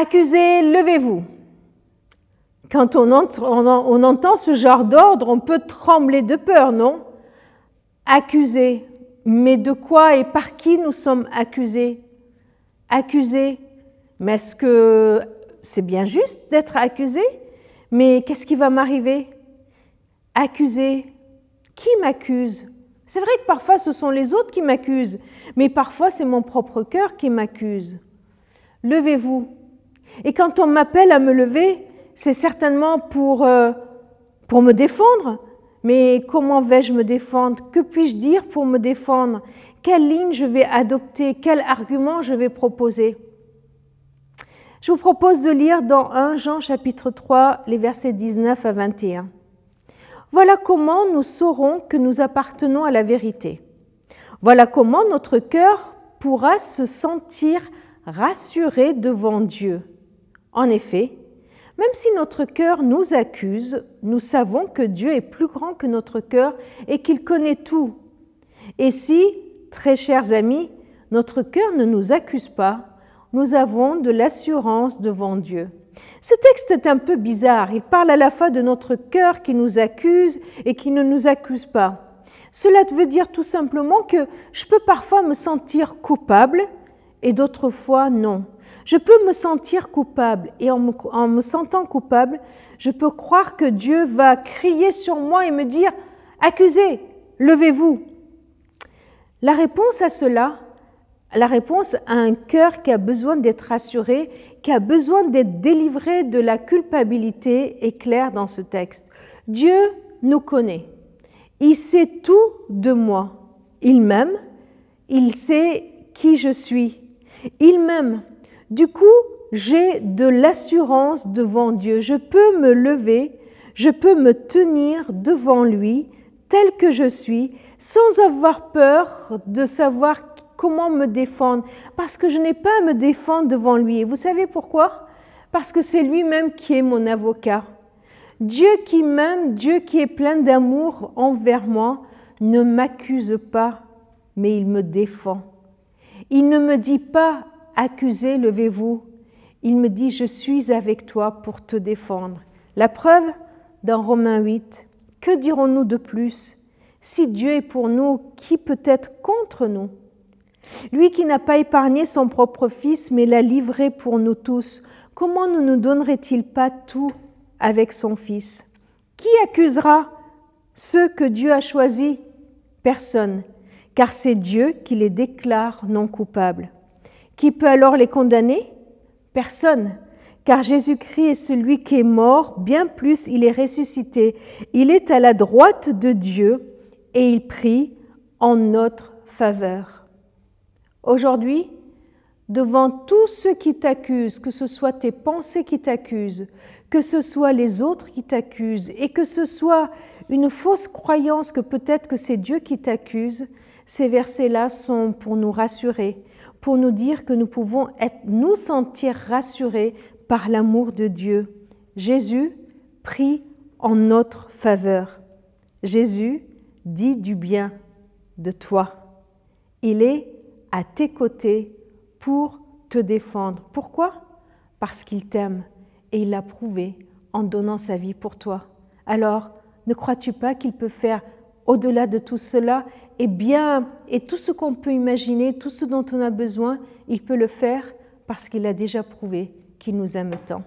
Accusés, levez-vous. Quand on, entend ce genre d'ordre, on peut trembler de peur, non? Accusés. Mais de quoi et par qui nous sommes accusés? Accusés. Mais est-ce que c'est bien juste d'être accusé? Mais qu'est-ce qui va m'arriver? Accusé. Qui m'accuse? C'est vrai que parfois ce sont les autres qui m'accusent, mais parfois c'est mon propre cœur qui m'accuse. Levez-vous. Et quand on m'appelle à me lever, c'est certainement pour, euh, pour me défendre. Mais comment vais-je me défendre? Que puis-je dire pour me défendre? Quelle ligne je vais adopter? Quel argument je vais proposer? Je vous propose de lire dans 1 Jean chapitre 3 les versets 19 à 21. Voilà comment nous saurons que nous appartenons à la vérité. Voilà comment notre cœur pourra se sentir rassuré devant Dieu. En effet, même si notre cœur nous accuse, nous savons que Dieu est plus grand que notre cœur et qu'il connaît tout. Et si, très chers amis, notre cœur ne nous accuse pas, nous avons de l'assurance devant Dieu. Ce texte est un peu bizarre. Il parle à la fois de notre cœur qui nous accuse et qui ne nous accuse pas. Cela veut dire tout simplement que je peux parfois me sentir coupable et d'autres fois non. Je peux me sentir coupable et en me, sentant coupable, je peux croire que Dieu va crier sur moi et me dire, accusez, levez-vous. La réponse à cela, la réponse à un cœur qui a besoin d'être rassuré, qui a besoin d'être délivré de la culpabilité est claire dans ce texte. Dieu nous connaît. Il sait tout de moi. Il m'aime. Il sait qui je suis. Il m'aime. Du coup, j'ai de l'assurance devant Dieu. Je peux me lever, je peux me tenir devant lui tel que je suis, sans avoir peur de savoir comment me défendre, parce que je n'ai pas à me défendre devant lui. Et vous savez pourquoi? Parce que c'est lui-même qui est mon avocat. Dieu qui m'aime, Dieu qui est plein d'amour envers moi, ne m'accuse pas, mais il me défend. Il ne me dit pas accusé, levez-vous. Il me dit, je suis avec toi pour te défendre. La preuve, dans Romains 8, que dirons-nous de plus? Si Dieu est pour nous, qui peut être contre nous? Lui qui n'a pas épargné son propre Fils, mais l'a livré pour nous tous, comment ne nous donnerait-il pas tout avec son Fils? Qui accusera ceux que Dieu a choisis? Personne, car c'est Dieu qui les déclare non coupables. Qui peut alors les condamner? Personne, car Jésus-Christ est celui qui est mort, bien plus il est ressuscité. Il est à la droite de Dieu et il prie en notre faveur. Aujourd'hui, devant tous ceux qui t'accusent, que ce soit tes pensées qui t'accusent, que ce soit les autres qui t'accusent, et que ce soit une fausse croyance que peut-être que c'est Dieu qui t'accuse, ces versets-là sont pour nous rassurer, pour nous dire que nous pouvons être, nous sentir rassurés par l'amour de Dieu. Jésus prie en notre faveur. Jésus dit du bien de toi. Il est à tes côtés pour te défendre. Pourquoi? Parce qu'il t'aime et il l'a prouvé en donnant sa vie pour toi. Alors, ne crois-tu pas qu'il peut faire au-delà de tout cela et bien, et tout ce qu'on peut imaginer, tout ce dont on a besoin, il peut le faire parce qu'il a déjà prouvé qu'il nous aime tant.